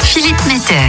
Philippe Mettet.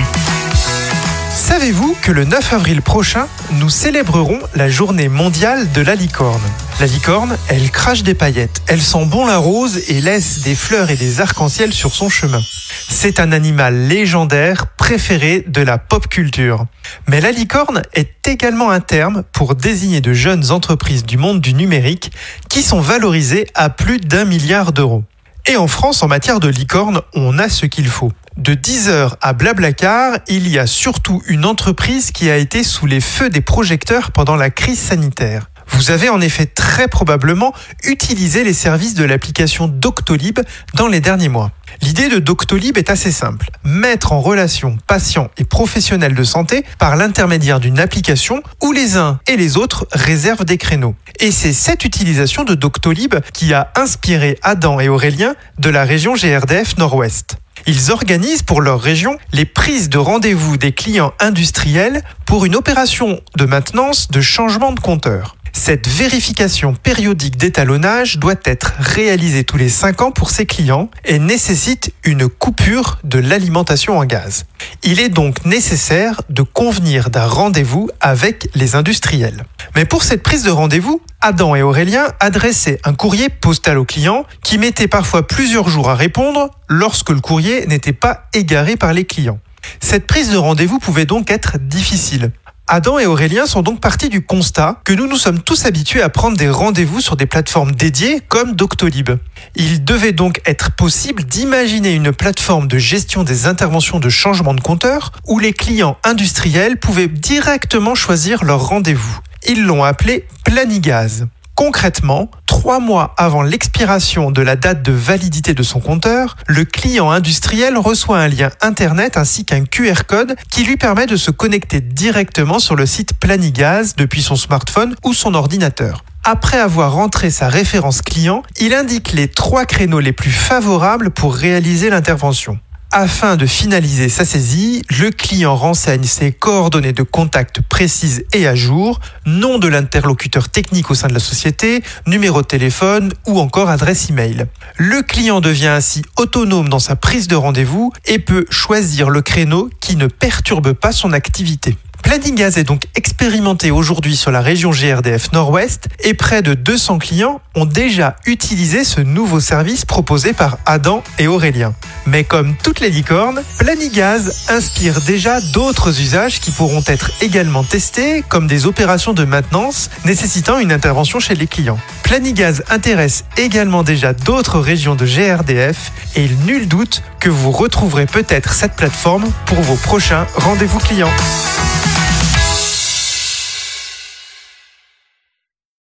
Savez-vous que le 9 avril prochain, nous célébrerons la journée mondiale de la licorne? La licorne, elle crache des paillettes, elle sent bon la rose et laisse des fleurs et des arcs-en-ciel sur son chemin. C'est un animal légendaire préféré de la pop culture. Mais la licorne est également un terme pour désigner de jeunes entreprises du monde du numérique qui sont valorisées à plus d'un milliard d'euros. Et en France, en matière de licorne, on a ce qu'il faut. De Deezer à Blablacar, il y a surtout une entreprise qui a été sous les feux des projecteurs pendant la crise sanitaire. Vous avez en effet très probablement utilisé les services de l'application Doctolib dans les derniers mois. L'idée de Doctolib est assez simple. Mettre en relation patients et professionnels de santé par l'intermédiaire d'une application où les uns et les autres réservent des créneaux. Et c'est cette utilisation de Doctolib qui a inspiré Adam et Aurélien de la région GRDF Nord-Ouest. Ils organisent pour leur région les prises de rendez-vous des clients industriels pour une opération de maintenance de changement de compteur. Cette vérification périodique d'étalonnage doit être réalisée tous les 5 ans pour ces clients et nécessite une coupure de l'alimentation en gaz. Il est donc nécessaire de convenir d'un rendez-vous avec les industriels. Mais pour cette prise de rendez-vous, Adam et Aurélien adressaient un courrier postal au client qui mettait parfois plusieurs jours à répondre lorsque le courrier n'était pas égaré par les clients. Cette prise de rendez-vous pouvait donc être difficile. Adam et Aurélien sont donc partis du constat que nous nous sommes tous habitués à prendre des rendez-vous sur des plateformes dédiées comme Doctolib. Il devait donc être possible d'imaginer une plateforme de gestion des interventions de changement de compteur où les clients industriels pouvaient directement choisir leur rendez-vous. Ils l'ont appelé Planigaz. Concrètement, trois mois avant l'expiration de la date de validité de son compteur, le client industriel reçoit un lien Internet ainsi qu'un QR code qui lui permet de se connecter directement sur le site Planigaz depuis son smartphone ou son ordinateur. Après avoir rentré sa référence client, il indique les trois créneaux les plus favorables pour réaliser l'intervention. Afin de finaliser sa saisie, le client renseigne ses coordonnées de contact précises et à jour, nom de l'interlocuteur technique au sein de la société, numéro de téléphone ou encore adresse email. Le client devient ainsi autonome dans sa prise de rendez-vous et peut choisir le créneau qui ne perturbe pas son activité. Planning est donc expérimenté aujourd'hui sur la région GRDF Nord-Ouest et près de 200 clients ont déjà utilisé ce nouveau service proposé par Adam et Aurélien. Mais comme toutes les licornes, Planigaz inspire déjà d'autres usages qui pourront être également testés, comme des opérations de maintenance nécessitant une intervention chez les clients. Planigaz intéresse également déjà d'autres régions de GRDF et il nul doute que vous retrouverez peut-être cette plateforme pour vos prochains rendez-vous clients.